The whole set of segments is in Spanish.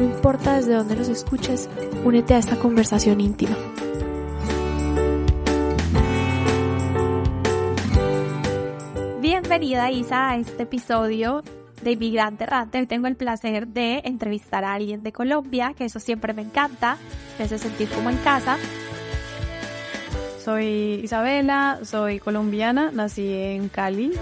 No importa desde dónde nos escuches, únete a esta conversación íntima. Bienvenida Isa a este episodio de Inmigrante Errante. Hoy tengo el placer de entrevistar a alguien de Colombia, que eso siempre me encanta, me hace sentir como en casa. Soy Isabela, soy colombiana, nací en Cali,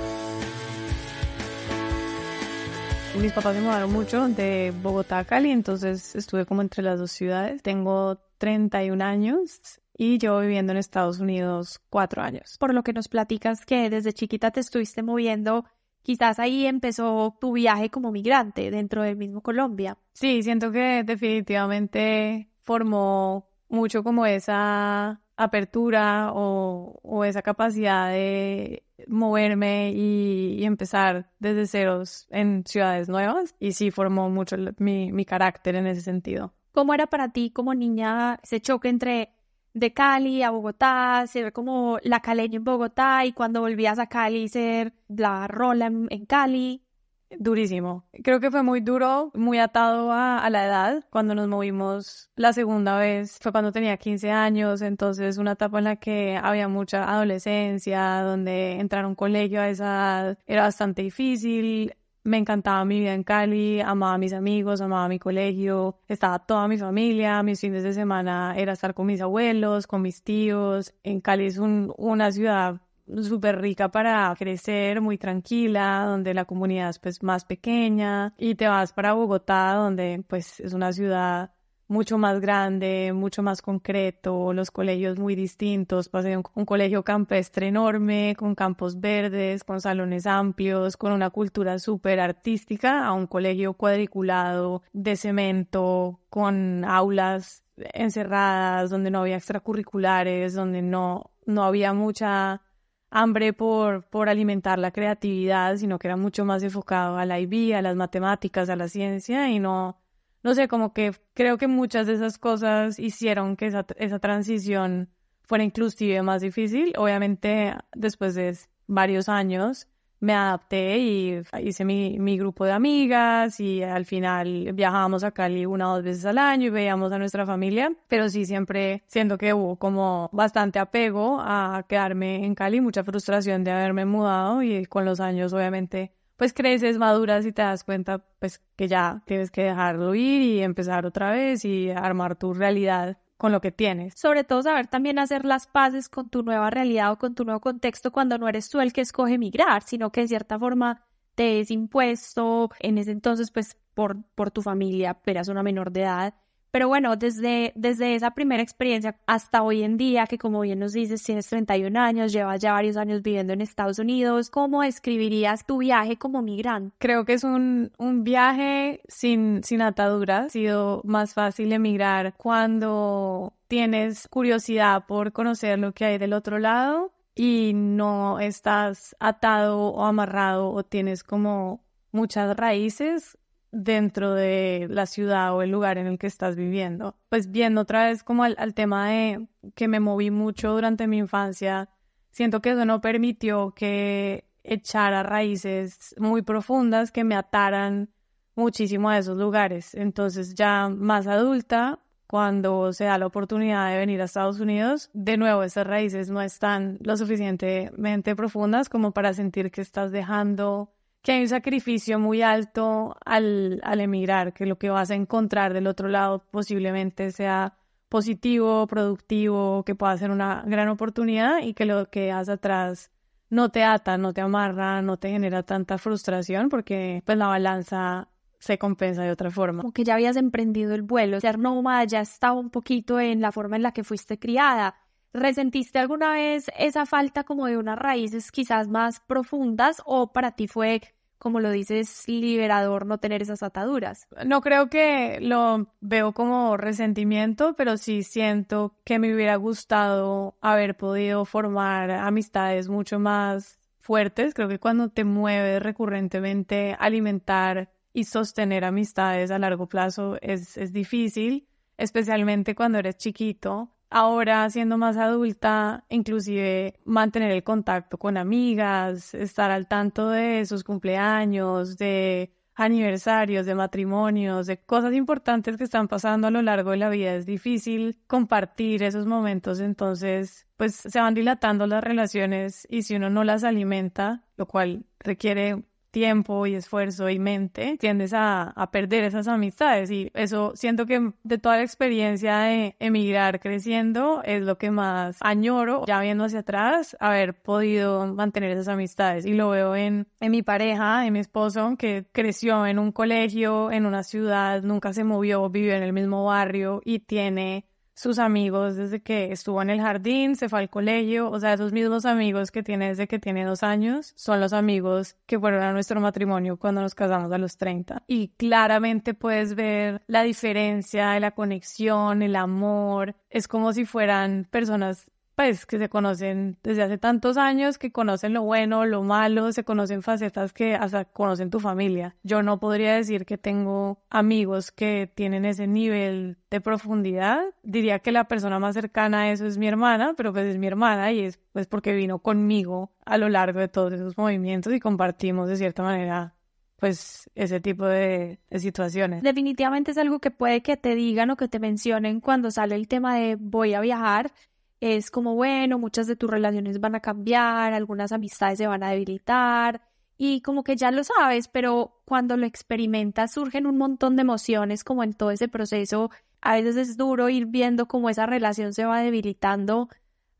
mis papás se mudaron mucho de Bogotá a Cali, entonces estuve como entre las dos ciudades. Tengo 31 años y llevo viviendo en Estados Unidos cuatro años. Por lo que nos platicas que desde chiquita te estuviste moviendo, quizás ahí empezó tu viaje como migrante dentro del mismo Colombia. Sí, siento que definitivamente formó mucho como esa apertura o, esa capacidad de moverme y, empezar desde ceros en ciudades nuevas y sí formó mucho mi, mi carácter en ese sentido. ¿Cómo era para ti como niña ese choque entre de Cali a Bogotá, ser como la caleña en Bogotá y cuando volvías a Cali ser la rola en Cali? Durísimo. Creo que fue muy duro, muy atado a, la edad. Cuando nos movimos la segunda vez fue cuando tenía 15 años, entonces una etapa en la que había mucha adolescencia, donde entrar a un colegio a esa edad era bastante difícil. Me encantaba mi vida en Cali, amaba a mis amigos, amaba mi colegio, estaba toda mi familia, mis fines de semana era estar con mis abuelos, con mis tíos. En Cali es una ciudad súper rica para crecer, muy tranquila, donde la comunidad es pues más pequeña y te vas para Bogotá, donde pues es una ciudad mucho más grande, mucho más concreto, los colegios muy distintos. Pasé un, un colegio campestre enorme, con campos verdes, con salones amplios, con una cultura súper artística, a un colegio cuadriculado de cemento, con aulas encerradas, donde no había extracurriculares, donde no, no había mucha hambre por, por alimentar la creatividad, sino que era mucho más enfocado a la IB, a las matemáticas, a la ciencia y no, no sé, como que creo que muchas de esas cosas hicieron que esa, esa transición fuera inclusive más difícil. Obviamente, después de varios años, me adapté y hice mi, mi, grupo de amigas y al final viajábamos a Cali una o dos veces al año y veíamos a nuestra familia, pero sí siempre siento que hubo como bastante apego a quedarme en Cali, mucha frustración de haberme mudado y con los años obviamente pues creces, maduras y te das cuenta pues que ya tienes que dejarlo ir y empezar otra vez y armar tu realidad con lo que tienes. Sobre todo saber también hacer las paces con tu nueva realidad o con tu nuevo contexto cuando no eres tú el que escoge emigrar, sino que en cierta forma te es impuesto en ese entonces pues por, por tu familia, eras una menor de edad pero bueno, desde, desde esa primera experiencia hasta hoy en día, que como bien nos dices, tienes 31 años, llevas ya varios años viviendo en Estados Unidos, ¿cómo escribirías tu viaje como migrante? Creo que es un, un viaje sin, sin ataduras. Ha sido más fácil emigrar cuando tienes curiosidad por conocer lo que hay del otro lado y no estás atado o amarrado o tienes como muchas raíces dentro de la ciudad o el lugar en el que estás viviendo. Pues viendo otra vez como al, tema de que me moví mucho durante mi infancia, siento que eso no permitió que echara raíces muy profundas que me ataran muchísimo a esos lugares. Entonces ya más adulta, cuando se da la oportunidad de venir a Estados Unidos, de nuevo esas raíces no están lo suficientemente profundas como para sentir que estás dejando que hay un sacrificio muy alto al, al emigrar, que lo que vas a encontrar del otro lado posiblemente sea positivo, productivo, que pueda ser una gran oportunidad y que lo que haces atrás no te ata, no te amarra, no te genera tanta frustración porque pues la balanza se compensa de otra forma. Como que ya habías emprendido el vuelo, ser nómada ya estaba un poquito en la forma en la que fuiste criada. ¿Resentiste alguna vez esa falta como de unas raíces quizás más profundas o para ti fue como lo dices, liberador no tener esas ataduras. No creo que lo veo como resentimiento, pero sí siento que me hubiera gustado haber podido formar amistades mucho más fuertes. Creo que cuando te mueves recurrentemente, alimentar y sostener amistades a largo plazo es, es difícil, especialmente cuando eres chiquito ahora siendo más adulta, inclusive mantener el contacto con amigas, estar al tanto de sus cumpleaños, de aniversarios, de matrimonios, de cosas importantes que están pasando a lo largo de la vida. Es difícil compartir esos momentos, entonces pues se van dilatando las relaciones y si uno no las alimenta, lo cual requiere tiempo y esfuerzo y mente, tiendes a, perder esas amistades. Y eso siento que de toda la experiencia de emigrar creciendo es lo que más añoro, ya viendo hacia atrás, haber podido mantener esas amistades. Y lo veo en, en mi pareja, en mi esposo, que creció en un colegio, en una ciudad, nunca se movió, vivió en el mismo barrio y tiene sus amigos desde que estuvo en el jardín, se fue al colegio, o sea, esos mismos amigos que tiene desde que tiene dos años son los amigos que fueron a nuestro matrimonio cuando nos casamos a los 30. Y claramente puedes ver la diferencia, la conexión, el amor. Es como si fueran personas pues que se conocen desde hace tantos años, que conocen lo bueno, lo malo, se conocen facetas que hasta conocen tu familia. Yo no podría decir que tengo amigos que tienen ese nivel de profundidad. Diría que la persona más cercana a eso es mi hermana, pero pues es mi hermana y es pues porque vino conmigo a lo largo de todos esos movimientos y compartimos de cierta manera pues ese tipo de, de, situaciones. Definitivamente es algo que puede que te digan o que te mencionen cuando sale el tema de voy a viajar es como, bueno, muchas de tus relaciones van a cambiar, algunas amistades se van a debilitar y como que ya lo sabes, pero cuando lo experimentas surgen un montón de emociones como en todo ese proceso. A veces es duro ir viendo cómo esa relación se va debilitando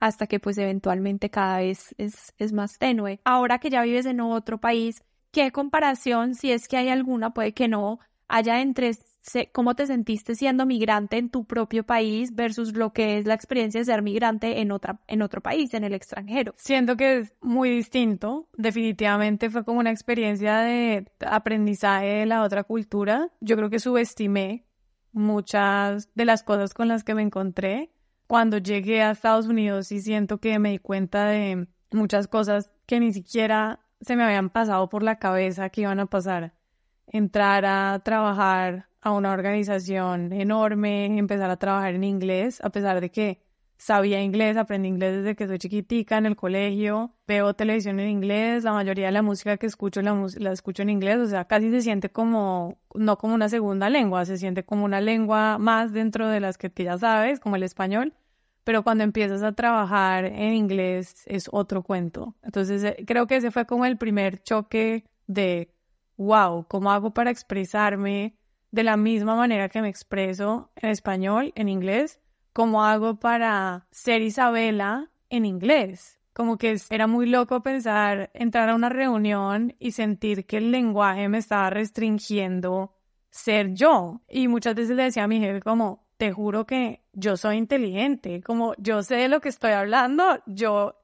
hasta que pues eventualmente cada vez es, es más tenue. Ahora que ya vives en otro país, ¿qué comparación, si es que hay alguna, puede que no, haya entre cómo te sentiste siendo migrante en tu propio país versus lo que es la experiencia de ser migrante en, otra, en otro país, en el extranjero. Siento que es muy distinto. Definitivamente fue como una experiencia de aprendizaje de la otra cultura. Yo creo que subestimé muchas de las cosas con las que me encontré. Cuando llegué a Estados Unidos y siento que me di cuenta de muchas cosas que ni siquiera se me habían pasado por la cabeza que iban a pasar. Entrar a trabajar a una organización enorme, empezar a trabajar en inglés, a pesar de que sabía inglés, aprendí inglés desde que soy chiquitica en el colegio, veo televisión en inglés, la mayoría de la música que escucho la, la, escucho en inglés, o sea, casi se siente como, no como una segunda lengua, se siente como una lengua más dentro de las que ya sabes, como el español, pero cuando empiezas a trabajar en inglés es otro cuento. Entonces, eh, creo que ese fue como el primer choque de, wow, ¿cómo hago para expresarme? de la misma manera que me expreso en español, en inglés, como hago para ser Isabela en inglés. Como que era muy loco pensar entrar a una reunión y sentir que el lenguaje me estaba restringiendo ser yo. Y muchas veces le decía a mi jefe como, te juro que yo soy inteligente, como yo sé de lo que estoy hablando, yo,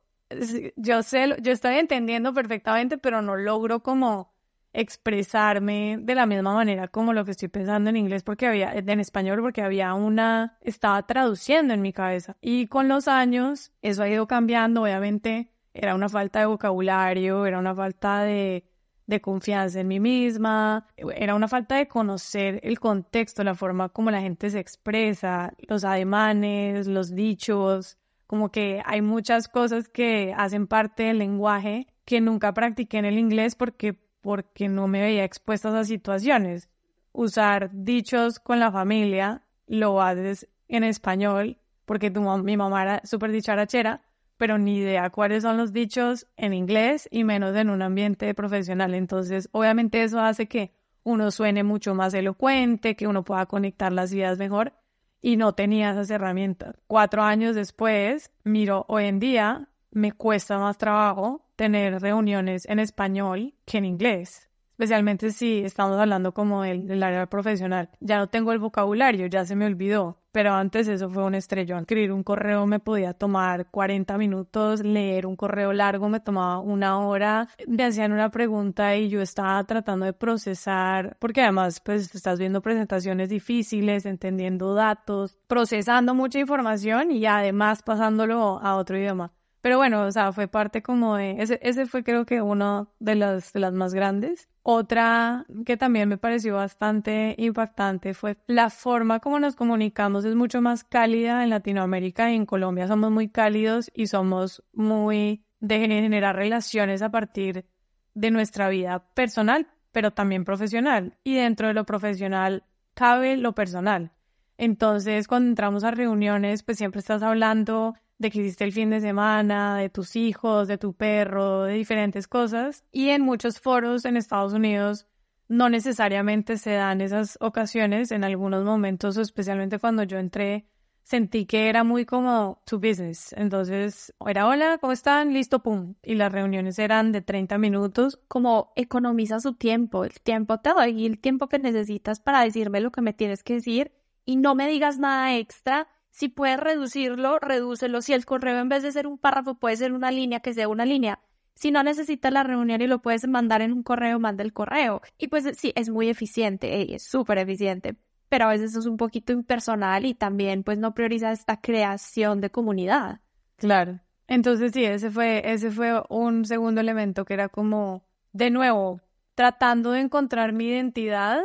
yo sé, yo estoy entendiendo perfectamente, pero no logro como expresarme de la misma manera como lo que estoy pensando en inglés porque había en español porque había una estaba traduciendo en mi cabeza. Y con los años eso ha ido cambiando obviamente era una falta de vocabulario era una falta de, de confianza en mí misma era una falta de conocer el contexto la forma como la gente se expresa los ademanes los dichos como que hay muchas cosas que hacen parte del lenguaje que nunca practiqué en el inglés porque porque no me veía expuesta a esas situaciones. Usar dichos con la familia lo haces en español porque tu, mi mamá era súper dicharachera, pero ni idea cuáles son los dichos en inglés y menos en un ambiente profesional. Entonces, obviamente eso hace que uno suene mucho más elocuente, que uno pueda conectar las ideas mejor y no tenía esas herramientas. Cuatro años después, miro hoy en día, me cuesta más trabajo tener reuniones en español que en inglés. especialmente si estamos hablando como del, del área profesional. Ya no tengo el vocabulario, ya se me olvidó, pero antes eso fue un estrellón. Escribir un correo me podía tomar 40 minutos, leer un correo largo me tomaba una hora, me hacían una pregunta y yo estaba tratando de procesar, porque además pues estás viendo presentaciones difíciles, entendiendo datos, procesando mucha información y además pasándolo a otro idioma. Pero bueno, o sea, fue parte como de, ese, ese fue creo que uno de las, de las más grandes. Otra que también me pareció bastante impactante fue la forma como nos comunicamos es mucho más cálida en Latinoamérica y en Colombia somos muy cálidos y somos muy de generar relaciones a partir de nuestra vida personal, pero también profesional. Y dentro de lo profesional cabe lo personal. Entonces, cuando entramos a reuniones, pues siempre estás hablando de que hiciste el fin de semana, de tus hijos, de tu perro, de diferentes cosas. Y en muchos foros en Estados Unidos no necesariamente se dan esas ocasiones. En algunos momentos, especialmente cuando yo entré, sentí que era muy como to business. Entonces, era hola, ¿cómo están? Listo, pum. Y las reuniones eran de 30 minutos. Como economiza su tiempo. El tiempo te doy el tiempo que necesitas para decirme lo que me tienes que decir y no me digas nada extra si puedes reducirlo, redúcelo. Si el correo en vez de ser un párrafo puede ser una línea, que sea una línea. Si no necesitas la reunión y lo puedes mandar en un correo, manda el correo. Y pues sí, es muy eficiente, es súper eficiente, pero a veces es un poquito impersonal y también pues no prioriza esta creación de comunidad. Claro. Entonces sí, ese fue, ese fue un segundo elemento que era como, de nuevo, tratando de encontrar mi identidad,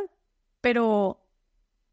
pero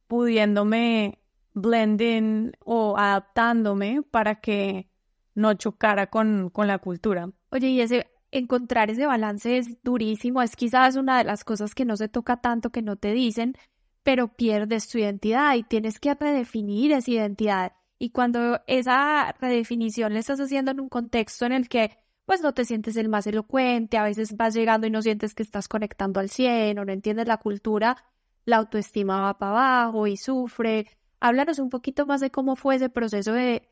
pudiéndome blending o adaptándome para que no chocara con, con la cultura. Oye, y ese encontrar ese balance es durísimo, es quizás una de las cosas que no se toca tanto, que no te dicen, pero pierdes tu identidad y tienes que redefinir esa identidad. Y cuando esa redefinición la estás haciendo en un contexto en el que pues no te sientes el más elocuente, a veces vas llegando y no sientes que estás conectando al 100 o no entiendes la cultura, la autoestima va para abajo y sufre, Háblanos un poquito más de cómo fue ese proceso de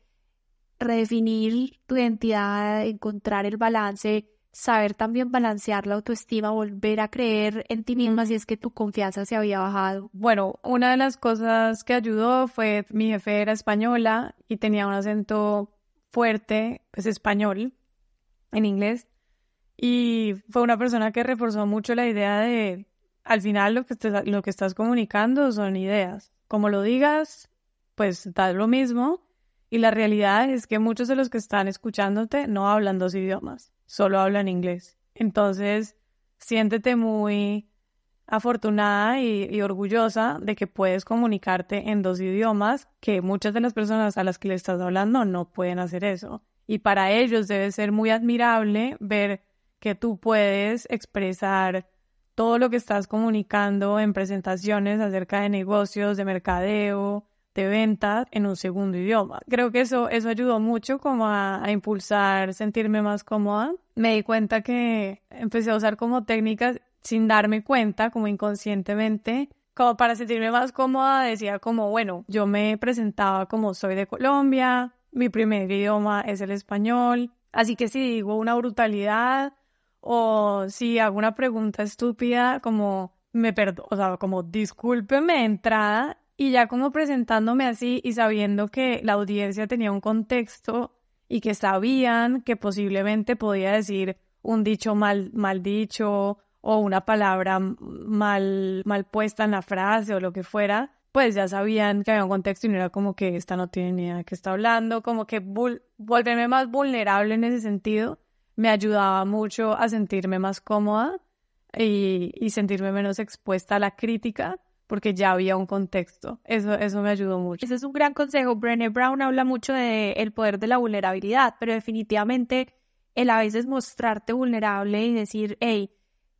redefinir tu identidad, encontrar el balance, saber también balancear la autoestima, volver a creer en ti misma si es que tu confianza se había bajado. Bueno, una de las cosas que ayudó fue mi jefe era española y tenía un acento fuerte, pues español, en inglés. Y fue una persona que reforzó mucho la idea de, al final lo que, lo que estás comunicando son ideas como lo digas, pues da lo mismo. Y la realidad es que muchos de los que están escuchándote no hablan dos idiomas, solo hablan inglés. Entonces, siéntete muy afortunada y, orgullosa de que puedes comunicarte en dos idiomas, que muchas de las personas a las que le estás hablando no pueden hacer eso. Y para ellos debe ser muy admirable ver que tú puedes expresar todo lo que estás comunicando en presentaciones acerca de negocios, de mercadeo, de ventas en un segundo idioma. Creo que eso, eso ayudó mucho como a, a, impulsar, sentirme más cómoda. Me di cuenta que empecé a usar como técnicas sin darme cuenta, como inconscientemente, como para sentirme más cómoda, decía como, bueno, yo me presentaba como soy de Colombia, mi primer idioma es el español, así que si digo una brutalidad, o si hago una pregunta estúpida, como me perdo, o sea, como discúlpeme entrada y ya como presentándome así y sabiendo que la audiencia tenía un contexto y que sabían que posiblemente podía decir un dicho mal, mal dicho o una palabra mal, mal puesta en la frase o lo que fuera, pues ya sabían que había un contexto y no era como que esta no tiene ni idea de qué está hablando, como que volverme más vulnerable en ese sentido me ayudaba mucho a sentirme más cómoda y, sentirme menos expuesta a la crítica porque ya había un contexto. Eso, eso me ayudó mucho. Ese es un gran consejo. Brené Brown habla mucho de el poder de la vulnerabilidad, pero definitivamente el a veces mostrarte vulnerable y decir, hey,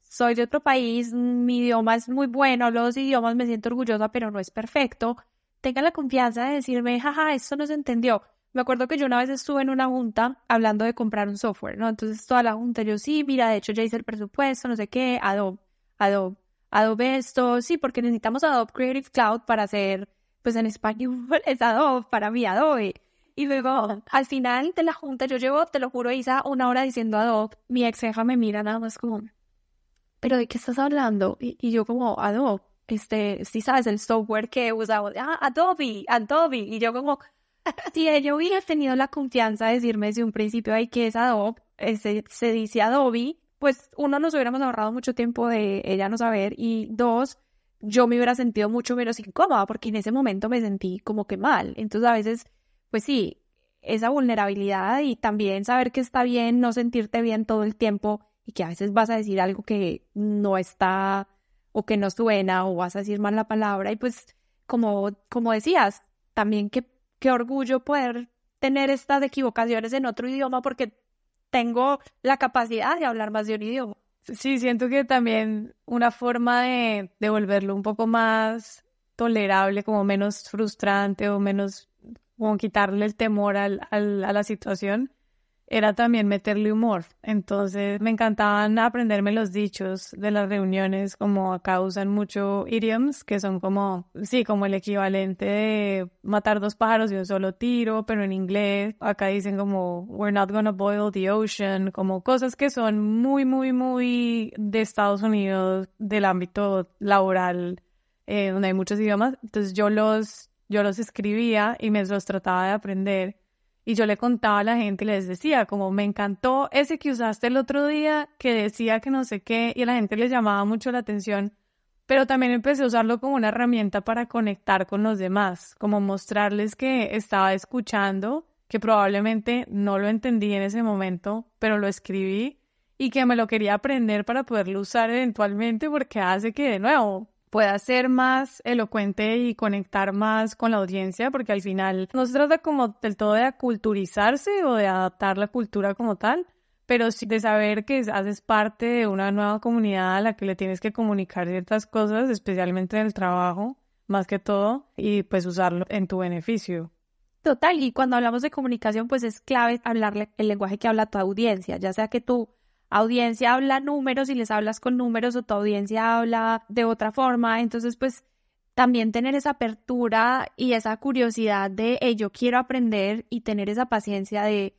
soy de otro país, mi idioma es muy bueno, dos idiomas, me siento orgullosa, pero no es perfecto. Tenga la confianza de decirme, jaja, esto no se entendió. Me acuerdo que yo una vez estuve en una junta hablando de comprar un software, ¿no? Entonces toda la junta, yo sí, mira, de hecho ya hice el presupuesto, no sé qué, Adobe, Adobe, Adobe esto, sí, porque necesitamos Adobe Creative Cloud para hacer, pues en español es Adobe, para mí Adobe. Y luego, al final de la junta, yo llevo, te lo juro, Isa, una hora diciendo Adobe, mi ex jefa me mira nada más como, ¿pero de qué estás hablando? Y, yo como, Adobe, este, si sabes el software que usaba, ah, Adobe, Adobe. Y yo como, si ella hubiera tenido la confianza de decirme desde un principio, ay, que es Adobe, se, se dice Adobe, pues uno, nos hubiéramos ahorrado mucho tiempo de ella no saber y dos, yo me hubiera sentido mucho menos incómoda porque en ese momento me sentí como que mal. Entonces a veces, pues sí, esa vulnerabilidad y también saber que está bien no sentirte bien todo el tiempo y que a veces vas a decir algo que no está o que no suena o vas a decir mal la palabra y pues como, como decías, también qué, qué orgullo poder tener estas equivocaciones en otro idioma porque tengo la capacidad de hablar más de un idioma. Sí, siento que también una forma de, volverlo un poco más tolerable, como menos frustrante o menos, como quitarle el temor al, a la situación, era también meterle humor. Entonces me encantaban aprenderme los dichos de las reuniones, como acá usan mucho idioms, que son como, sí, como el equivalente de matar dos pájaros de un solo tiro, pero en inglés. Acá dicen como, we're not gonna boil the ocean, como cosas que son muy, muy, muy de Estados Unidos, del ámbito laboral, eh, donde hay muchos idiomas. Entonces yo los, yo los escribía y me los trataba de aprender y yo le contaba a la gente y les decía, como me encantó ese que usaste el otro día, que decía que no sé qué, y a la gente les llamaba mucho la atención, pero también empecé a usarlo como una herramienta para conectar con los demás, como mostrarles que estaba escuchando, que probablemente no lo entendí en ese momento, pero lo escribí y que me lo quería aprender para poderlo usar eventualmente porque hace que de nuevo pueda ser más elocuente y conectar más con la audiencia, porque al final no se trata como del todo de aculturizarse o de adaptar la cultura como tal, pero sí de saber que haces parte de una nueva comunidad a la que le tienes que comunicar ciertas cosas, especialmente en el trabajo, más que todo, y pues usarlo en tu beneficio. Total, y cuando hablamos de comunicación, pues es clave hablarle el lenguaje que habla tu audiencia, ya sea que tú audiencia habla números y les hablas con números o tu audiencia habla de otra forma. Entonces, pues también tener esa apertura y esa curiosidad de, yo quiero aprender y tener esa paciencia de,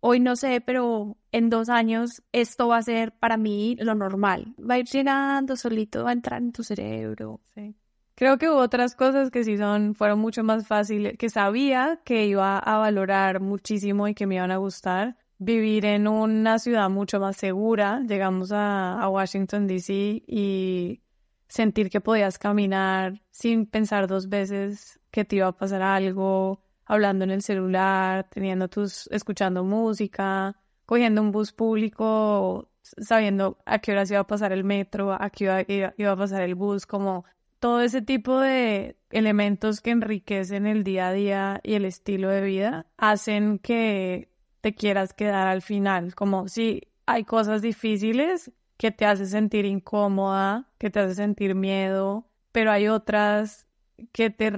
hoy no sé, pero en dos años esto va a ser para mí lo normal. Va a ir llenando solito, va a entrar en tu cerebro. Sí. Creo que hubo otras cosas que sí son, fueron mucho más fáciles, que sabía que iba a valorar muchísimo y que me iban a gustar, vivir en una ciudad mucho más segura. Llegamos a, Washington, D.C. y sentir que podías caminar sin pensar dos veces que te iba a pasar algo, hablando en el celular, teniendo tus, escuchando música, cogiendo un bus público, sabiendo a qué hora iba a pasar el metro, a qué hora iba a pasar el bus, como todo ese tipo de elementos que enriquecen el día a día y el estilo de vida hacen que te quieras quedar al final, como si hay cosas difíciles que te hace sentir incómoda, que te hace sentir miedo, pero hay otras que te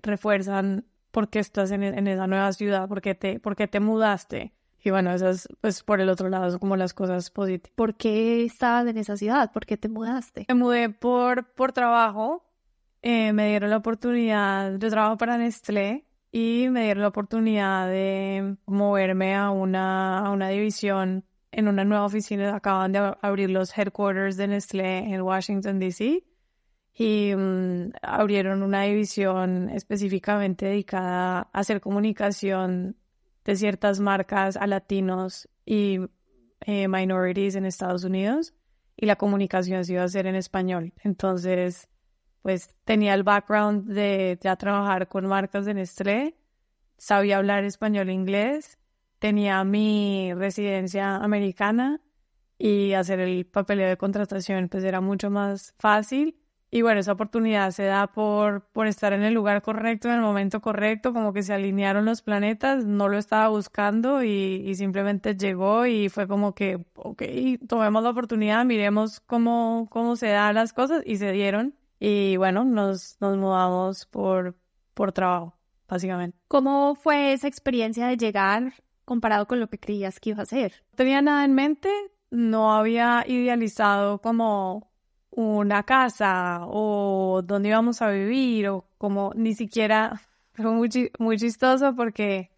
refuerzan porque estás en, esa nueva ciudad, porque te, porque te mudaste. Y bueno, esas, pues por el otro lado, son como las cosas positivas. ¿Por qué estabas en esa ciudad? ¿Por qué te mudaste? Me mudé por, por trabajo. Eh, me dieron la oportunidad, de trabajo para Nestlé y me dieron la oportunidad de moverme a una, a una división en una nueva oficina. Acaban de abrir los headquarters de Nestlé en Washington, D.C. Y mm, abrieron una división específicamente dedicada a hacer comunicación de ciertas marcas a latinos y eh, minorities en Estados Unidos. Y la comunicación se iba a hacer en español. Entonces, pues tenía el background de ya trabajar con marcas de Nestlé, sabía hablar español e inglés, tenía mi residencia americana y hacer el papeleo de contratación pues era mucho más fácil. Y bueno, esa oportunidad se da por, por estar en el lugar correcto, en el momento correcto, como que se alinearon los planetas, no lo estaba buscando y, y simplemente llegó y fue como que, ok, tomemos la oportunidad, miremos cómo, cómo se dan las cosas y se dieron. Y bueno, nos, nos mudamos por, por trabajo, básicamente. ¿Cómo fue esa experiencia de llegar comparado con lo que creías que iba a hacer? No tenía nada en mente, no había idealizado como una casa o dónde íbamos a vivir o como ni siquiera fue muy, muy chistoso porque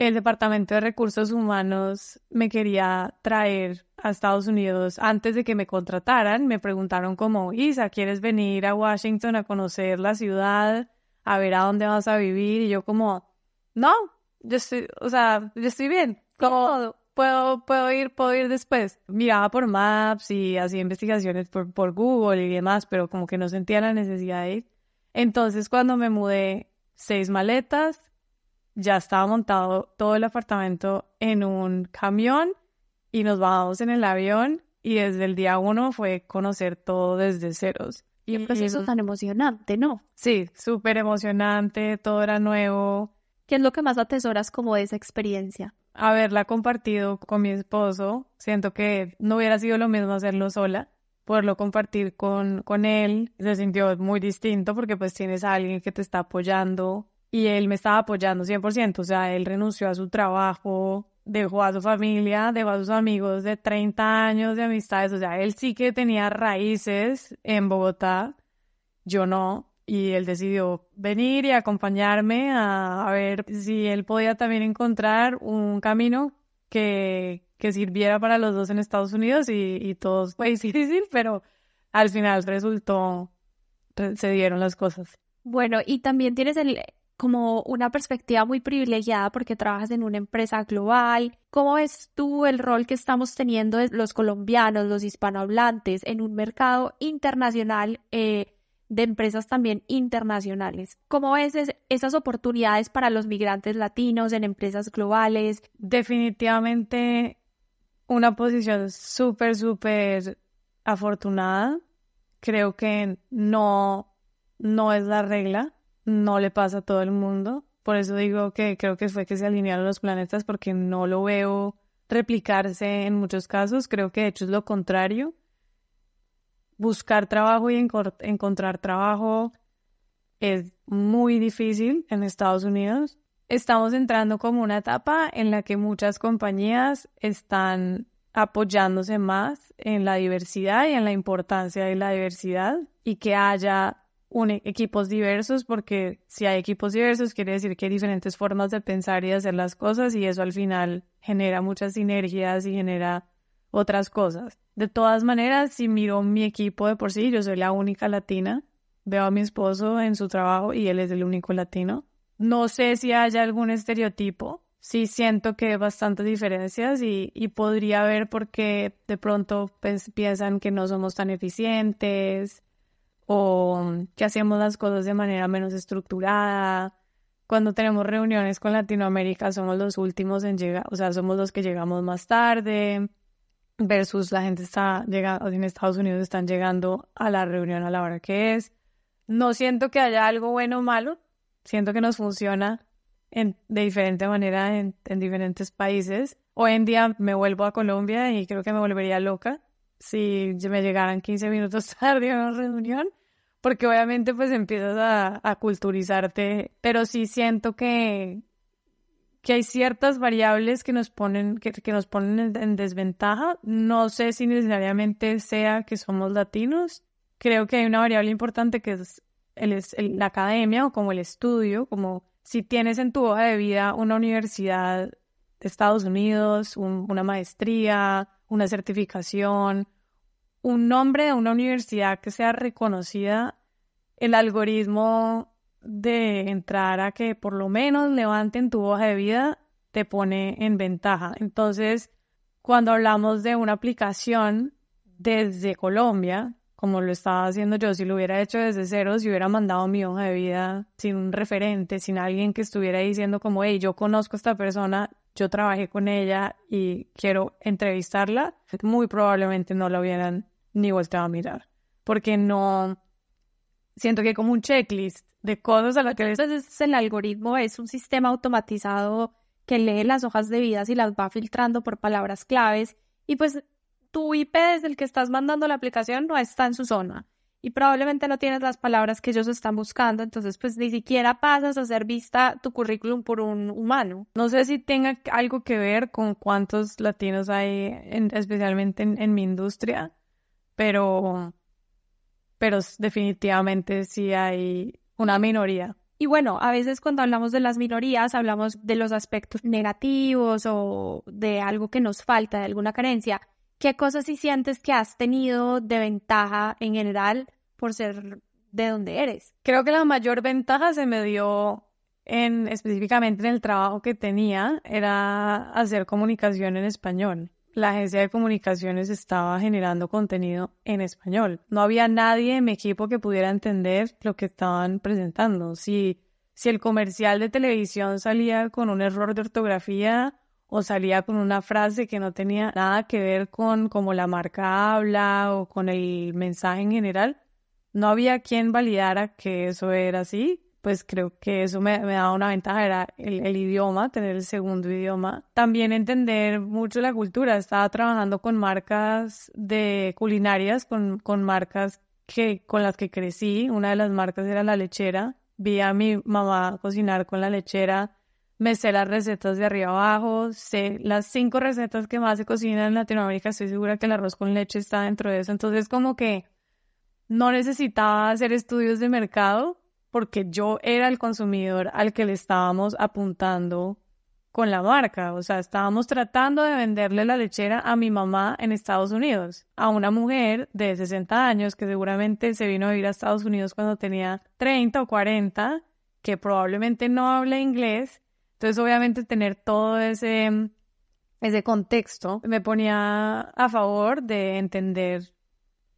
el Departamento de Recursos Humanos me quería traer a Estados Unidos antes de que me contrataran. Me preguntaron como, Isa, ¿quieres venir a Washington a conocer la ciudad, a ver a dónde vas a vivir? Y yo como, no, yo estoy, o sea, yo estoy bien. Como, puedo, puedo ir, puedo ir después. Miraba por Maps y hacía investigaciones por, por Google y demás, pero como que no sentía la necesidad de ir. Entonces, cuando me mudé, seis maletas, ya estaba montado todo el apartamento en un camión y nos bajamos en el avión y desde el día uno fue conocer todo desde ceros. Y un proceso tan emocionante, ¿no? Sí, súper emocionante, todo era nuevo. ¿Qué es lo que más atesoras como de esa experiencia? Haberla compartido con mi esposo. Siento que no hubiera sido lo mismo hacerlo sola. Poderlo compartir con, con él se sintió muy distinto porque pues tienes a alguien que te está apoyando y él me estaba apoyando 100%, o sea, él renunció a su trabajo, dejó a su familia, dejó a sus amigos de 30 años de amistades, o sea, él sí que tenía raíces en Bogotá, yo no, y él decidió venir y acompañarme a, ver si él podía también encontrar un camino que, que sirviera para los dos en Estados Unidos y, y todos fue difícil, pero al final resultó, se dieron las cosas. Bueno, y también tienes el, como una perspectiva muy privilegiada porque trabajas en una empresa global. ¿Cómo ves tú el rol que estamos teniendo los colombianos, los hispanohablantes, en un mercado internacional eh, de empresas también internacionales? ¿Cómo ves esas oportunidades para los migrantes latinos en empresas globales? Definitivamente una posición súper, súper afortunada. Creo que no, no es la regla no le pasa a todo el mundo. Por eso digo que creo que fue que se alinearon los planetas porque no lo veo replicarse en muchos casos. Creo que de hecho es lo contrario. Buscar trabajo y encontrar trabajo es muy difícil en Estados Unidos. Estamos entrando como una etapa en la que muchas compañías están apoyándose más en la diversidad y en la importancia de la diversidad y que haya equipos diversos, porque si hay equipos diversos quiere decir que hay diferentes formas de pensar y de hacer las cosas y eso al final genera muchas sinergias y genera otras cosas. De todas maneras, si miro mi equipo de por sí, yo soy la única latina, veo a mi esposo en su trabajo y él es el único latino. No sé si haya algún estereotipo, sí siento que hay bastantes diferencias y, y podría haber porque de pronto piensan que no somos tan eficientes, o que hacemos las cosas de manera menos estructurada. Cuando tenemos reuniones con Latinoamérica somos los últimos en llegar, o sea, somos los que llegamos más tarde versus la gente está llegando en Estados Unidos están llegando a la reunión a la hora que es. No siento que haya algo bueno o malo, siento que nos funciona en, de diferente manera en, en diferentes países. Hoy en día me vuelvo a Colombia y creo que me volvería loca si me llegaran 15 minutos tarde a una reunión porque obviamente pues empiezas a, a culturizarte, pero sí siento que, que hay ciertas variables que nos ponen, que, que nos ponen en, desventaja. No sé si necesariamente sea que somos latinos. Creo que hay una variable importante que es, el, la academia o como el estudio, como si tienes en tu hoja de vida una universidad de Estados Unidos, una maestría, una certificación, un nombre de una universidad que sea reconocida, el algoritmo de entrar a que por lo menos levanten tu hoja de vida te pone en ventaja. Entonces, cuando hablamos de una aplicación desde Colombia, como lo estaba haciendo yo, si lo hubiera hecho desde cero, si hubiera mandado mi hoja de vida sin un referente, sin alguien que estuviera diciendo como, hey, yo conozco a esta persona, yo trabajé con ella y quiero entrevistarla, muy probablemente no la hubieran ni volteado a mirar, porque no, siento que como un checklist de cosas a las que Entonces el algoritmo es un sistema automatizado que lee las hojas de vidas y las va filtrando por palabras claves y pues tu IP desde el que estás mandando la aplicación no está en su zona y probablemente no tienes las palabras que ellos están buscando, entonces pues ni siquiera pasas a ser vista tu currículum por un humano. No sé si tenga algo que ver con cuántos latinos hay, especialmente en, mi industria, pero, pero definitivamente sí hay una minoría Y bueno, a veces cuando hablamos de las minorías hablamos de los aspectos negativos o de algo que nos falta, de alguna carencia. ¿Qué cosas sí sientes que has tenido de ventaja en general por ser de donde eres? Creo que la mayor ventaja se me dio en específicamente en el trabajo que tenía era hacer comunicación en español. La agencia de comunicaciones estaba generando contenido en español. No había nadie en mi equipo que pudiera entender lo que estaban presentando. Si, si el comercial de televisión salía con un error de ortografía o salía con una frase que no tenía nada que ver con cómo la marca habla o con el mensaje en general, no había quien validara que eso era así pues creo que eso me, me daba una ventaja, era el, idioma, tener el segundo idioma. También entender mucho la cultura. Estaba trabajando con marcas de culinarias, con, con marcas que, con las que crecí. Una de las marcas era la lechera. Vi a mi mamá cocinar con la lechera. Me sé las recetas de arriba abajo, sé las cinco recetas que más se cocinan en Latinoamérica. Estoy segura que el arroz con leche está dentro de eso. Entonces, como que no necesitaba hacer estudios de mercado porque yo era el consumidor al que le estábamos apuntando con la marca. O sea, estábamos tratando de venderle la lechera a mi mamá en Estados Unidos, a una mujer de 60 años que seguramente se vino a vivir a Estados Unidos cuando tenía 30 o 40, que probablemente no habla inglés. Entonces, obviamente, tener todo ese, ese contexto me ponía a favor de entender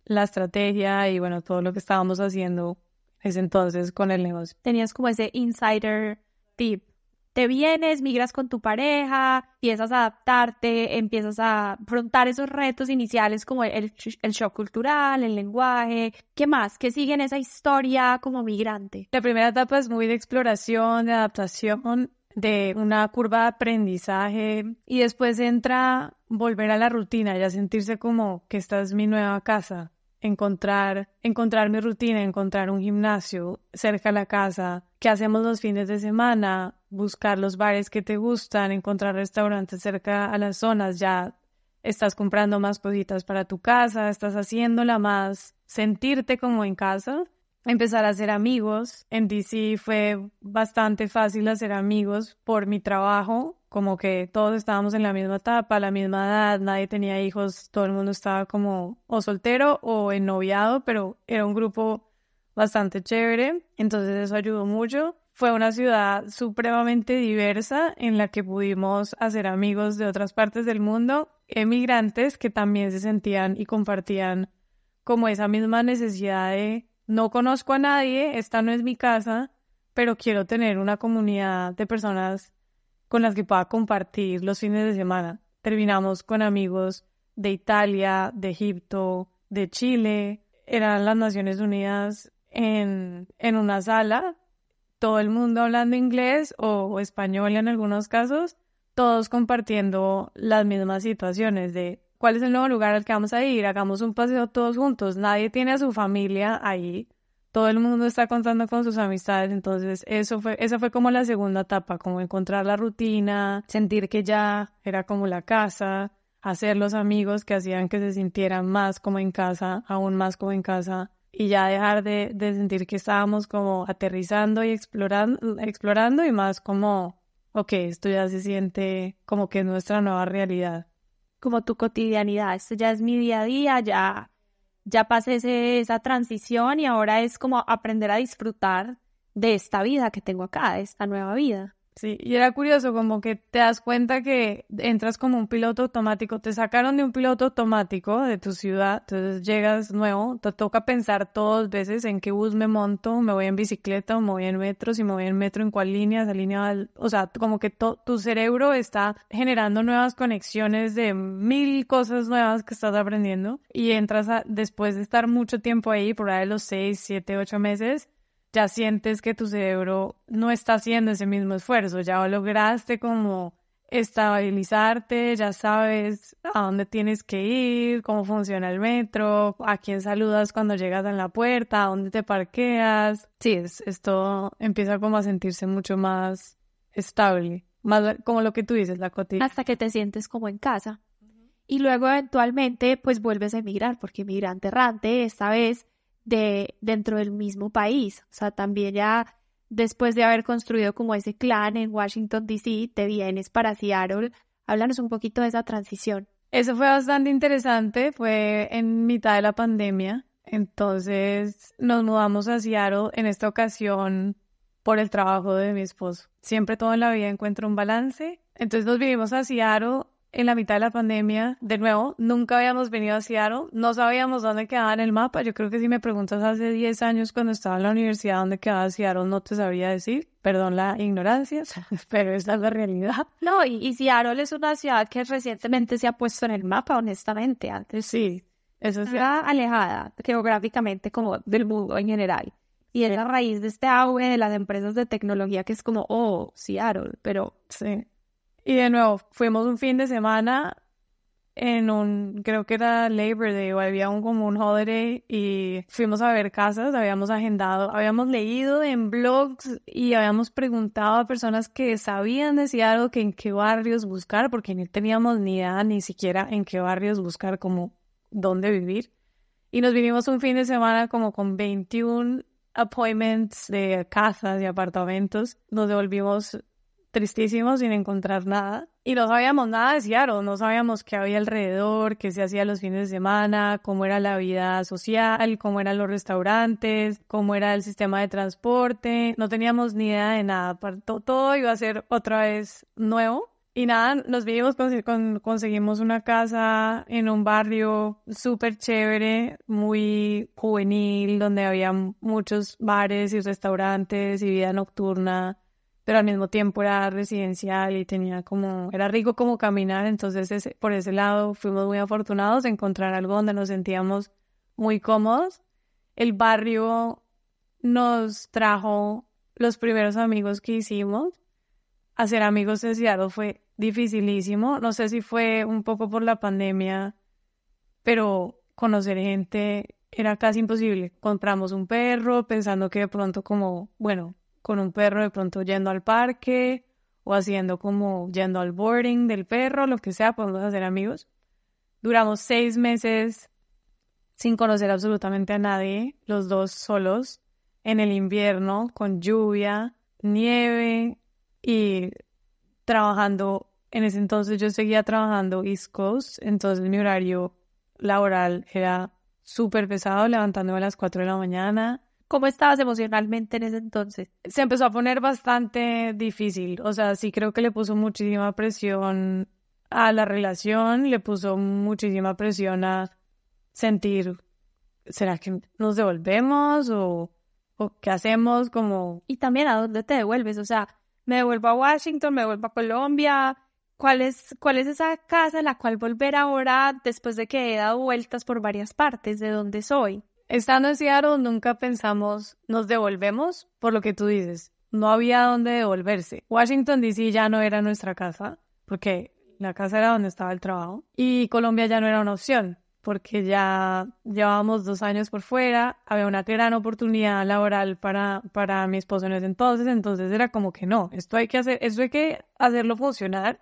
la estrategia y, bueno, todo lo que estábamos haciendo es entonces con el negocio. Tenías como ese insider tip. Te vienes, migras con tu pareja, empiezas a adaptarte, empiezas a afrontar esos retos iniciales como el, el shock cultural, el lenguaje. ¿Qué más? ¿Qué sigue en esa historia como migrante? La primera etapa es muy de exploración, de adaptación, de una curva de aprendizaje y después entra volver a la rutina, ya sentirse como que esta es mi nueva casa, encontrar, encontrar mi rutina, encontrar un gimnasio cerca de la casa, qué hacemos los fines de semana, buscar los bares que te gustan, encontrar restaurantes cerca a las zonas, ya estás comprando más cositas para tu casa, estás haciéndola más, sentirte como en casa, empezar a hacer amigos. En DC fue bastante fácil hacer amigos por mi trabajo, como que todos estábamos en la misma etapa, la misma edad, nadie tenía hijos, todo el mundo estaba como o soltero o en noviado, pero era un grupo bastante chévere, entonces eso ayudó mucho. Fue una ciudad supremamente diversa en la que pudimos hacer amigos de otras partes del mundo, emigrantes que también se sentían y compartían como esa misma necesidad de no conozco a nadie, esta no es mi casa, pero quiero tener una comunidad de personas con las que pueda compartir los fines de semana. Terminamos con amigos de Italia, de Egipto, de Chile. Eran las Naciones Unidas en, en una sala, todo el mundo hablando inglés o, español en algunos casos, todos compartiendo las mismas situaciones de cuál es el nuevo lugar al que vamos a ir, hagamos un paseo todos juntos, nadie tiene a su familia ahí, todo el mundo está contando con sus amistades, entonces eso fue, esa fue como la segunda etapa, como encontrar la rutina, sentir que ya era como la casa, hacer los amigos que hacían que se sintieran más como en casa, aún más como en casa, y ya dejar de, de sentir que estábamos como aterrizando y explorando, explorando y más como, ok, esto ya se siente como que es nuestra nueva realidad. Como tu cotidianidad, esto ya es mi día a día, ya ya pasé esa transición y ahora es como aprender a disfrutar de esta vida que tengo acá, de esta nueva vida. Sí, y era curioso como que te das cuenta que entras como un piloto automático, te sacaron de un piloto automático de tu ciudad, entonces llegas nuevo, te toca pensar todas veces en qué bus me monto, me voy en bicicleta o me voy en metro, si me voy en metro en cuál línea, esa línea, o sea, como que tu cerebro está generando nuevas conexiones de mil cosas nuevas que estás aprendiendo y entras a, después de estar mucho tiempo ahí, por ahí los seis, siete, ocho meses, ya sientes que tu cerebro no está haciendo ese mismo esfuerzo, ya lograste como estabilizarte, ya sabes a dónde tienes que ir, cómo funciona el metro, a quién saludas cuando llegas a la puerta, a dónde te parqueas. Sí, esto empieza como a sentirse mucho más estable, más como lo que tú dices, la cotidiana. Hasta que te sientes como en casa. Y luego eventualmente pues vuelves a emigrar, porque migrante errante esta vez de dentro del mismo país. O sea, también ya después de haber construido como ese clan en Washington, D.C., te vienes para Seattle. Háblanos un poquito de esa transición. Eso fue bastante interesante, fue en mitad de la pandemia, entonces nos mudamos a Seattle en esta ocasión por el trabajo de mi esposo. Siempre todo en la vida encuentro un balance, entonces nos vinimos a Seattle en la mitad de la pandemia, de nuevo, nunca habíamos venido a Seattle, no sabíamos dónde quedaba en el mapa. Yo creo que si me preguntas hace 10 años cuando estaba en la universidad dónde quedaba Seattle, no te sabría decir. Perdón la ignorancia, pero esa es la realidad. No, y, Seattle es una ciudad que recientemente se ha puesto en el mapa, honestamente. Antes sí, eso era alejada geográficamente como del mundo en general. Y es la raíz de este auge de las empresas de tecnología que es como, oh, Seattle, pero sí. Y de nuevo, fuimos un fin de semana en un, creo que era Labor Day o había un como un holiday y fuimos a ver casas, habíamos agendado, habíamos leído en blogs y habíamos preguntado a personas que sabían decir algo que en qué barrios buscar, porque no teníamos ni idea ni siquiera en qué barrios buscar como dónde vivir. Y nos vinimos un fin de semana como con 21 appointments de casas y apartamentos. Nos devolvimos tristísimos sin encontrar nada. Y no sabíamos nada de Seattle, no sabíamos qué había alrededor, qué se hacía los fines de semana, cómo era la vida social, cómo eran los restaurantes, cómo era el sistema de transporte. No teníamos ni idea de nada. Todo iba a ser otra vez nuevo. Y nada, nos vimos, conseguimos una casa en un barrio súper chévere, muy juvenil, donde había muchos bares y restaurantes y vida nocturna pero al mismo tiempo era residencial y tenía como, era rico como caminar, entonces por ese lado fuimos muy afortunados de encontrar algo donde nos sentíamos muy cómodos. El barrio nos trajo los primeros amigos que hicimos. Hacer amigos de Seattle fue dificilísimo, no sé si fue un poco por la pandemia, pero conocer gente era casi imposible. Compramos un perro pensando que de pronto como, bueno, con un perro de pronto yendo al parque o haciendo como yendo al boarding del perro, lo que sea, podemos hacer amigos. Duramos seis meses sin conocer absolutamente a nadie, los dos solos, en el invierno, con lluvia, nieve y trabajando. En ese entonces yo seguía trabajando East Coast, entonces mi horario laboral era súper pesado, levantándome a las 4 de la mañana, ¿Cómo estabas emocionalmente en ese entonces? Se empezó a poner bastante difícil. O sea, sí creo que le puso muchísima presión a la relación, le puso muchísima presión a sentir, ¿será que nos devolvemos o, qué hacemos? Como... Y también a dónde te devuelves. O sea, me devuelvo a Washington, me devuelvo a Colombia. ¿Cuál es, ¿Cuál es esa casa en la cual volver ahora después de que he dado vueltas por varias partes de donde soy? Estando en Seattle nunca pensamos, nos devolvemos por lo que tú dices. No había dónde devolverse. Washington DC ya no era nuestra casa, porque la casa era donde estaba el trabajo. Y Colombia ya no era una opción, porque ya llevábamos dos años por fuera, había una gran oportunidad laboral para, para mi esposo en ese entonces, entonces era como que no, esto hay que hacer, esto hay que hacerlo funcionar.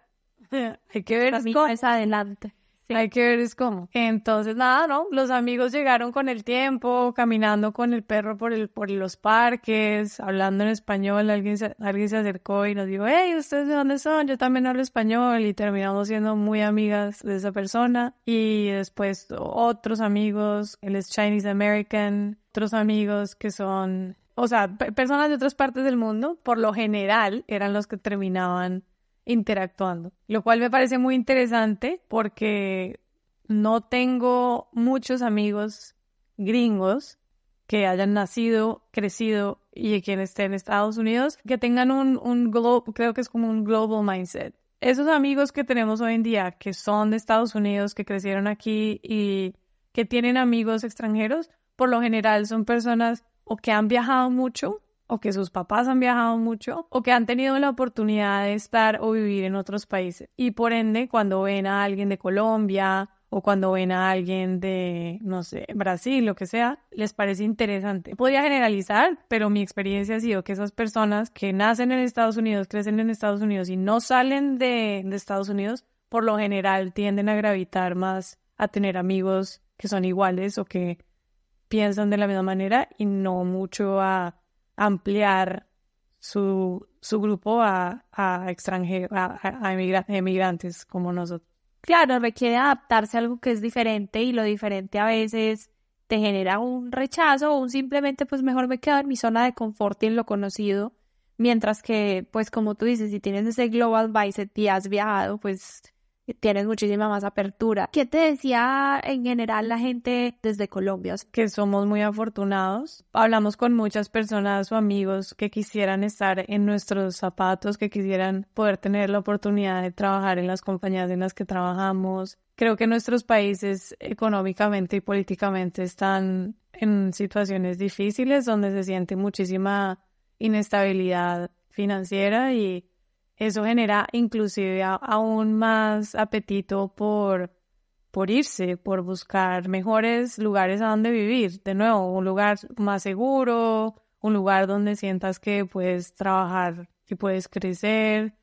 hay que ver cómo es adelante. Hay que ver es cómo. Entonces, nada, ¿no? Los amigos llegaron con el tiempo, caminando con el perro por, el, por los parques, hablando en español. Alguien se, alguien se acercó y nos dijo, hey, ¿ustedes de dónde son? Yo también hablo español. Y terminamos siendo muy amigas de esa persona. Y después otros amigos, él es Chinese American, otros amigos que son, o sea, personas de otras partes del mundo, por lo general, eran los que terminaban interactuando, lo cual me parece muy interesante porque no tengo muchos amigos gringos que hayan nacido, crecido y quienes estén en Estados Unidos, que tengan un, un creo que es como un global mindset. Esos amigos que tenemos hoy en día, que son de Estados Unidos, que crecieron aquí y que tienen amigos extranjeros, por lo general son personas o que han viajado mucho o que sus papás han viajado mucho o que han tenido la oportunidad de estar o vivir en otros países. Y por ende, cuando ven a alguien de Colombia o cuando ven a alguien de, no sé, Brasil, lo que sea, les parece interesante. Podría generalizar, pero mi experiencia ha sido que esas personas que nacen en Estados Unidos, crecen en Estados Unidos y no salen de, Estados Unidos, por lo general tienden a gravitar más a tener amigos que son iguales o que piensan de la misma manera y no mucho a ampliar su, su grupo a, a extranjeros, a, a emigrantes como nosotros. Claro, requiere adaptarse a algo que es diferente y lo diferente a veces te genera un rechazo o un simplemente pues mejor me quedo en mi zona de confort y en lo conocido, mientras que pues como tú dices, si tienes ese global mindset y has viajado, pues tienes muchísima más apertura. ¿Qué te decía en general la gente desde Colombia? Que somos muy afortunados. Hablamos con muchas personas o amigos que quisieran estar en nuestros zapatos, que quisieran poder tener la oportunidad de trabajar en las compañías en las que trabajamos. Creo que nuestros países económicamente y políticamente están en situaciones difíciles donde se siente muchísima inestabilidad financiera y eso genera inclusive aún más apetito por, por irse, por buscar mejores lugares a donde vivir. De nuevo, un lugar más seguro, un lugar donde sientas que puedes trabajar y puedes crecer,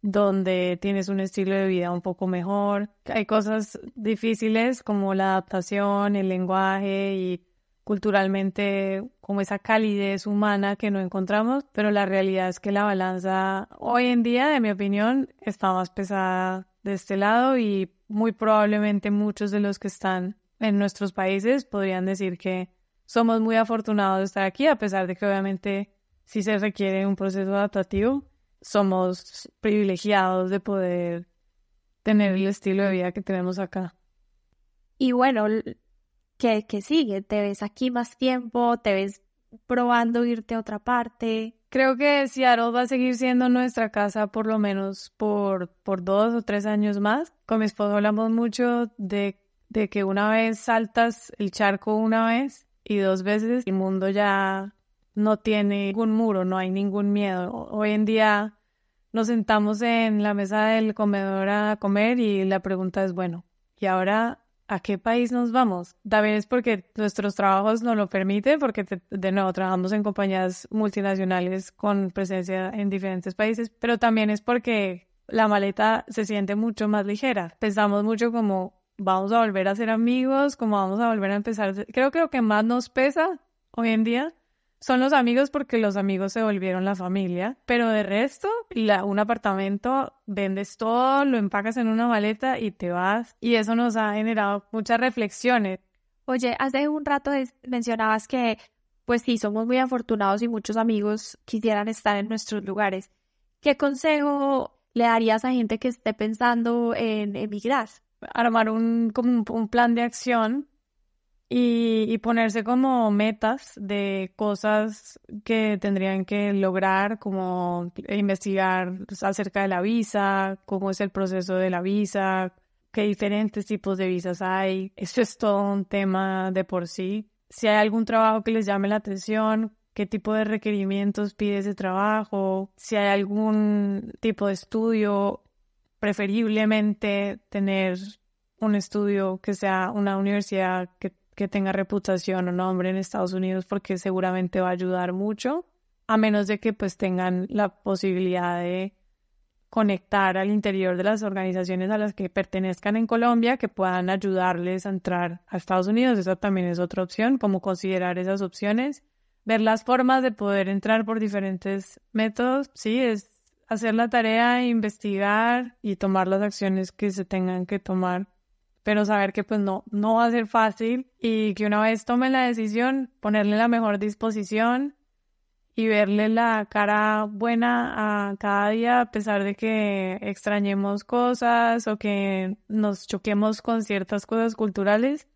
donde tienes un estilo de vida un poco mejor. Hay cosas difíciles como la adaptación, el lenguaje y culturalmente como esa calidez humana que no encontramos, pero la realidad es que la balanza hoy en día, de mi opinión, está más pesada de este lado y muy probablemente muchos de los que están en nuestros países podrían decir que somos muy afortunados de estar aquí, a pesar de que obviamente si se requiere un proceso adaptativo, somos privilegiados de poder tener el estilo de vida que tenemos acá. Y bueno, ¿qué, sigue? ¿Te ves aquí más tiempo? ¿Te ves probando irte a otra parte? Creo que Seattle va a seguir siendo nuestra casa por lo menos por, por dos o tres años más. Con mi esposo hablamos mucho de, de que una vez saltas el charco una vez y dos veces, el mundo ya no tiene ningún muro, no hay ningún miedo. Hoy en día nos sentamos en la mesa del comedor a comer y la pregunta es, bueno, ¿y ahora ¿a qué país nos vamos? También es porque nuestros trabajos nos lo permiten, porque de nuevo trabajamos en compañías multinacionales con presencia en diferentes países, pero también es porque la maleta se siente mucho más ligera. Pensamos mucho como vamos a volver a ser amigos, como vamos a volver a empezar. Creo que lo que más nos pesa hoy en día son los amigos porque los amigos se volvieron la familia, pero de resto, un apartamento, vendes todo, lo empacas en una maleta y te vas. Y eso nos ha generado muchas reflexiones. Oye, hace un rato mencionabas que, pues sí, somos muy afortunados y muchos amigos quisieran estar en nuestros lugares. ¿Qué consejo le darías a gente que esté pensando en emigrar? Armar un, como un plan de acción y, ponerse como metas de cosas que tendrían que lograr, como investigar acerca de la visa, cómo es el proceso de la visa, qué diferentes tipos de visas hay. Eso es todo un tema de por sí. Si hay algún trabajo que les llame la atención, qué tipo de requerimientos pide ese trabajo, si hay algún tipo de estudio, preferiblemente tener un estudio que sea una universidad que que tenga reputación o nombre en Estados Unidos porque seguramente va a ayudar mucho, a menos de que pues tengan la posibilidad de conectar al interior de las organizaciones a las que pertenezcan en Colombia que puedan ayudarles a entrar a Estados Unidos. Esa también es otra opción, como considerar esas opciones, ver las formas de poder entrar por diferentes métodos. Sí, es hacer la tarea, investigar y tomar las acciones que se tengan que tomar pero saber que pues no, no va a ser fácil y que una vez tome la decisión, ponerle la mejor disposición y verle la cara buena a cada día a pesar de que extrañemos cosas o que nos choquemos con ciertas cosas culturales.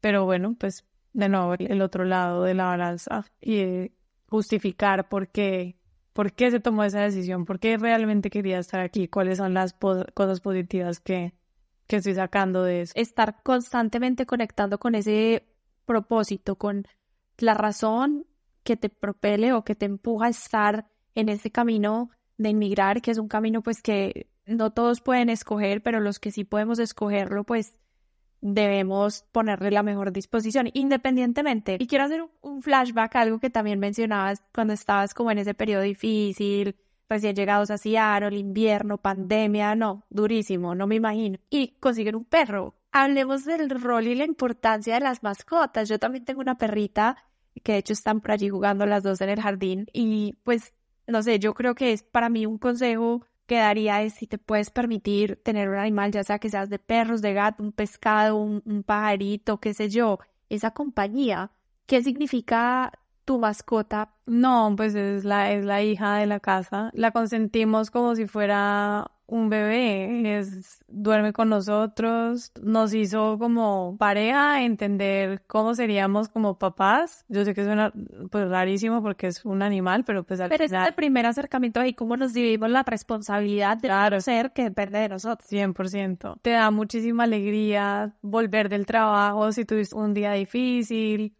Pero bueno, pues de nuevo el otro lado de la balanza y justificar por qué, por qué se tomó esa decisión, por qué realmente quería estar aquí, cuáles son las cosas positivas que, que estoy sacando de eso. Estar constantemente conectando con ese propósito, con la razón que te propele o que te empuja a estar en ese camino de inmigrar, que es un camino pues que no todos pueden escoger, pero los que sí podemos escogerlo, pues debemos ponerle la mejor disposición, independientemente. Y quiero hacer un flashback, algo que también mencionabas cuando estabas como en ese periodo difícil, recién llegados a Seattle, invierno, pandemia, no, durísimo, no me imagino. Y consiguen un perro. Hablemos del rol y la importancia de las mascotas. Yo también tengo una perrita que de hecho están por allí jugando las dos en el jardín y pues no sé, yo creo que es para mí un consejo que daría si te puedes permitir tener un animal, ya sea que seas de perros, de gato, un pescado, un, un pajarito, qué sé yo, esa compañía. ¿Qué significa tu mascota? No, pues es la, es la hija de la casa. La consentimos como si fuera un bebé, es, duerme con nosotros, nos hizo como pareja entender cómo seríamos como papás. Yo sé que suena pues rarísimo porque es un animal, pero pues al Pero final... es el primer acercamiento y cómo nos dividimos la responsabilidad de Claro. ser que depende de nosotros. 100%. Te da muchísima alegría volver del trabajo si tuviste un día difícil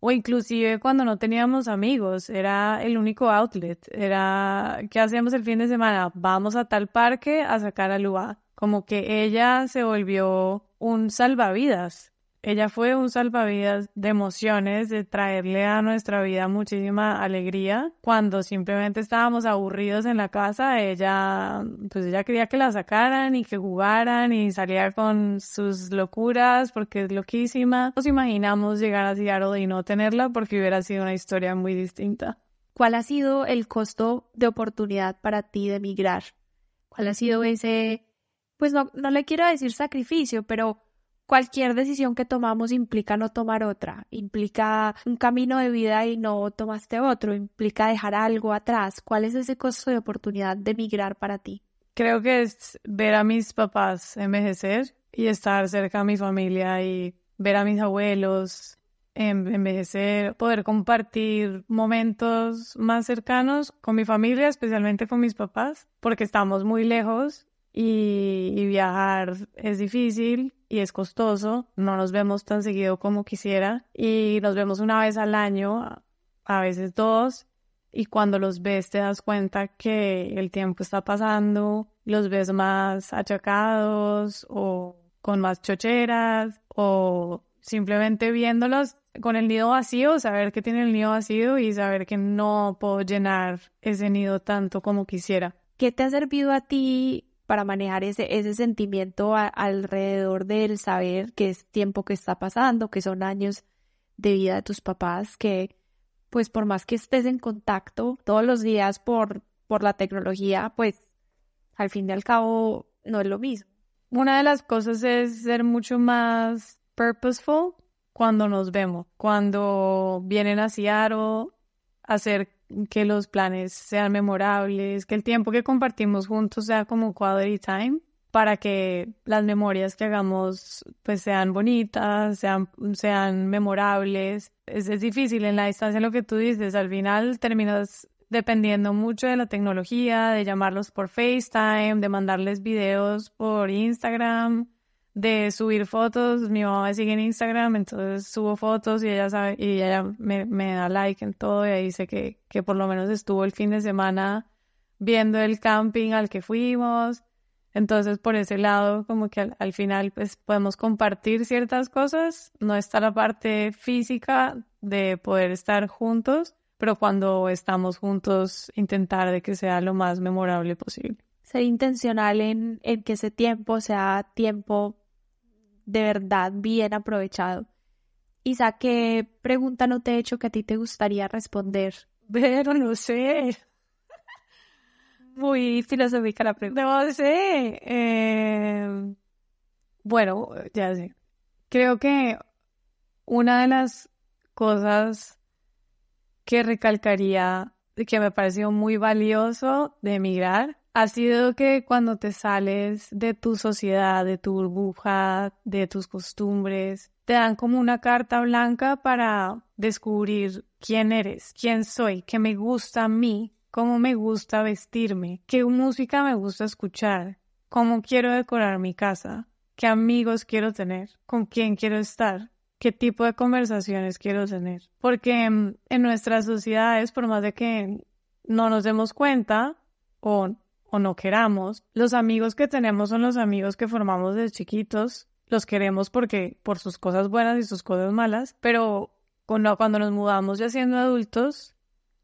o inclusive cuando no teníamos amigos, era el único outlet, era ¿qué hacemos el fin de semana? Vamos a tal parque a sacar a Lua. Como que ella se volvió un salvavidas. Ella fue un salvavidas de emociones, de traerle a nuestra vida muchísima alegría. Cuando simplemente estábamos aburridos en la casa, ella, pues ella quería que la sacaran y que jugaran y salía con sus locuras porque es loquísima. Nos imaginamos llegar a Seattle y no tenerla porque hubiera sido una historia muy distinta. ¿Cuál ha sido el costo de oportunidad para ti de migrar? ¿Cuál ha sido ese, pues no, no le quiero decir sacrificio, pero cualquier decisión que tomamos implica no tomar otra, implica un camino de vida y no tomaste otro, implica dejar algo atrás. ¿Cuál es ese costo de oportunidad de migrar para ti? Creo que es ver a mis papás envejecer y estar cerca a mi familia y ver a mis abuelos en- envejecer, poder compartir momentos más cercanos con mi familia, especialmente con mis papás, porque estamos muy lejos y viajar es difícil y es costoso, no nos vemos tan seguido como quisiera y nos vemos una vez al año, a- veces dos, y cuando los ves te das cuenta que el tiempo está pasando, los ves más achacados o con más chocheras o simplemente viéndolos con el nido vacío, saber que tiene el nido vacío y saber que no puedo llenar ese nido tanto como quisiera. ¿Qué te ha servido a ti para manejar ese, ese sentimiento alrededor del saber que es tiempo que está pasando, que son años de vida de tus papás, que pues por más que estés en contacto todos los días por, por la tecnología, pues al fin y al cabo no es lo mismo. Una de las cosas es ser mucho más purposeful cuando nos vemos, cuando vienen a Seattle, hacer que los planes sean memorables, que el tiempo que compartimos juntos sea como quality time para que las memorias que hagamos pues sean bonitas, sean, sean memorables. Es, es difícil en la distancia lo que tú dices, al final terminas dependiendo mucho de la tecnología, de llamarlos por FaceTime, de mandarles videos por Instagram, de subir fotos. Mi mamá me sigue en Instagram, entonces subo fotos y ella sabe, y ella me, me da like en todo y ahí dice que, que por lo menos estuvo el fin de semana viendo el camping al que fuimos. Entonces, por ese lado, como que al, al final, pues podemos compartir ciertas cosas. No está la parte física de poder estar juntos, pero cuando estamos juntos, intentar de que sea lo más memorable posible. Ser intencional en, en que ese tiempo sea tiempo de verdad bien aprovechado. Isa, ¿qué pregunta no te he hecho que a ti te gustaría responder? Pero no sé, Muy filosófica la pregunta. no sé. Eh, bueno, ya sé. Creo que una de las cosas que recalcaría que me pareció muy valioso de emigrar ha sido que cuando te sales de tu sociedad, de tu burbuja, de tus costumbres, te dan como una carta blanca para descubrir quién eres, quién soy, qué me gusta a mí, cómo me gusta vestirme, qué música me gusta escuchar, cómo quiero decorar mi casa, qué amigos quiero tener, con quién quiero estar, qué tipo de conversaciones quiero tener. Porque mm, en nuestras sociedades, por más de que no nos demos cuenta o, o no queramos, los amigos que tenemos son los amigos que formamos desde chiquitos. Los queremos porque por sus cosas buenas y sus cosas malas, pero cuando, cuando nos mudamos ya siendo adultos,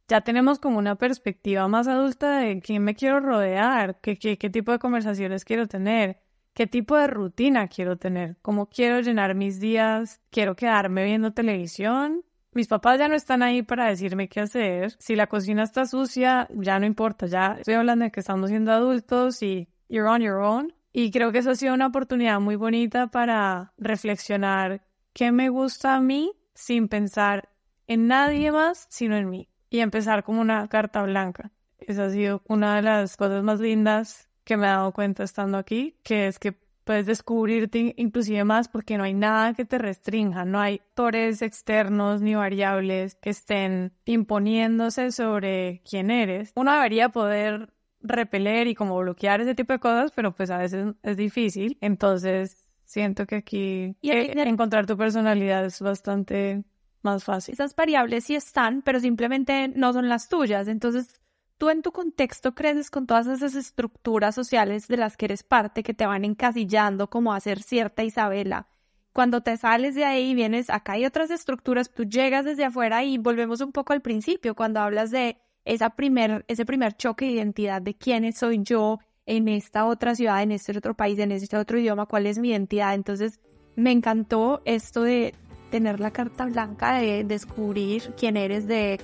ya tenemos como una perspectiva más adulta de quién me quiero rodear, qué, qué, qué tipo de conversaciones quiero tener, qué tipo de rutina quiero tener, cómo quiero llenar mis días, quiero quedarme viendo televisión, mis papás ya no están ahí para decirme qué hacer. Si la cocina está sucia, ya no importa, ya estoy hablando de que estamos siendo adultos y you're on your own. Y creo que eso ha sido una oportunidad muy bonita para reflexionar qué me gusta a mí sin pensar en nadie más, sino en mí. Y empezar como una carta blanca. Esa ha sido una de las cosas más lindas que me he dado cuenta estando aquí, que es que puedes descubrirte inclusive más porque no hay nada que te restrinja, no hay factores externos ni variables que estén imponiéndose sobre quién eres. Uno debería poder repeler y como bloquear ese tipo de cosas, pero pues a veces es difícil. Entonces siento que aquí encontrar tu personalidad es bastante más fácil. Esas variables sí están, pero simplemente no son las tuyas. Entonces tú en tu contexto creces con todas esas estructuras sociales de las que eres parte que te van encasillando como a ser cierta Isabela. Cuando te sales de ahí y vienes, acá hay otras estructuras, tú llegas desde afuera y volvemos un poco al principio, cuando hablas de esa primer, ese primer choque de identidad de quién soy yo en esta otra ciudad, en este otro país, en este otro idioma, cuál es mi identidad. Entonces, me encantó esto de tener la carta blanca, de descubrir quién eres, de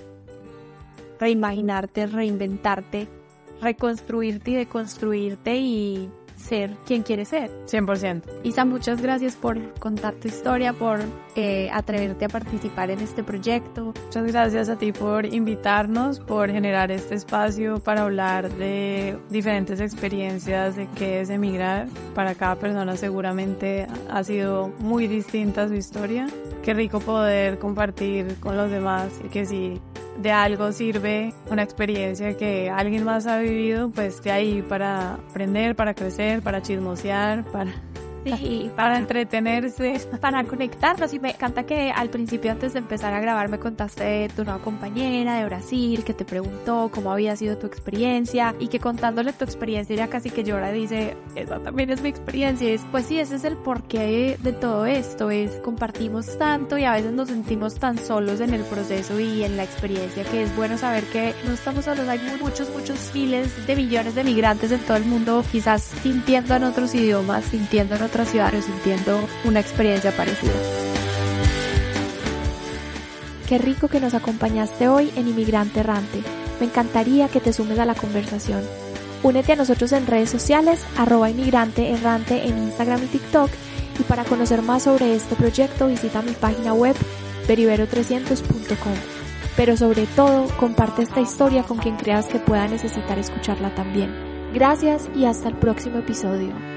reimaginarte, reinventarte, reconstruirte y deconstruirte y ser quien quieres ser. 100%. Isa, muchas gracias por contar tu historia, por eh, atreverte a participar en este proyecto. Muchas gracias a ti por invitarnos, por generar este espacio para hablar de diferentes experiencias de qué es emigrar. Para cada persona seguramente ha sido muy distinta su historia. Qué rico poder compartir con los demás y que si de algo sirve una experiencia que alguien más ha vivido, pues de ahí para aprender, para crecer, para chismosear, para Sí, para entretenerse, para conectarnos. Y me encanta que al principio, antes de empezar a grabar, me contaste de tu nueva compañera de Brasil, que te preguntó cómo había sido tu experiencia y que contándole tu experiencia ya casi que llora dice, esa también es mi experiencia. Y es, pues sí, ese es el porqué de todo esto, es compartimos tanto y a veces nos sentimos tan solos en el proceso y en la experiencia que es bueno saber que no estamos solos, hay muchos, muchos miles de millones de migrantes en todo el mundo, quizás sintiendo en otros idiomas, sintiendo en otros otra ciudad sintiendo una experiencia parecida. Qué rico que nos acompañaste hoy en Inmigrante Errante. Me encantaría que te sumes a la conversación. Únete a nosotros en redes sociales, arroba inmigrante errante en Instagram y TikTok. Y para conocer más sobre este proyecto visita mi página web peribero300.com. Pero sobre todo, comparte esta historia con quien creas que pueda necesitar escucharla también. Gracias y hasta el próximo episodio.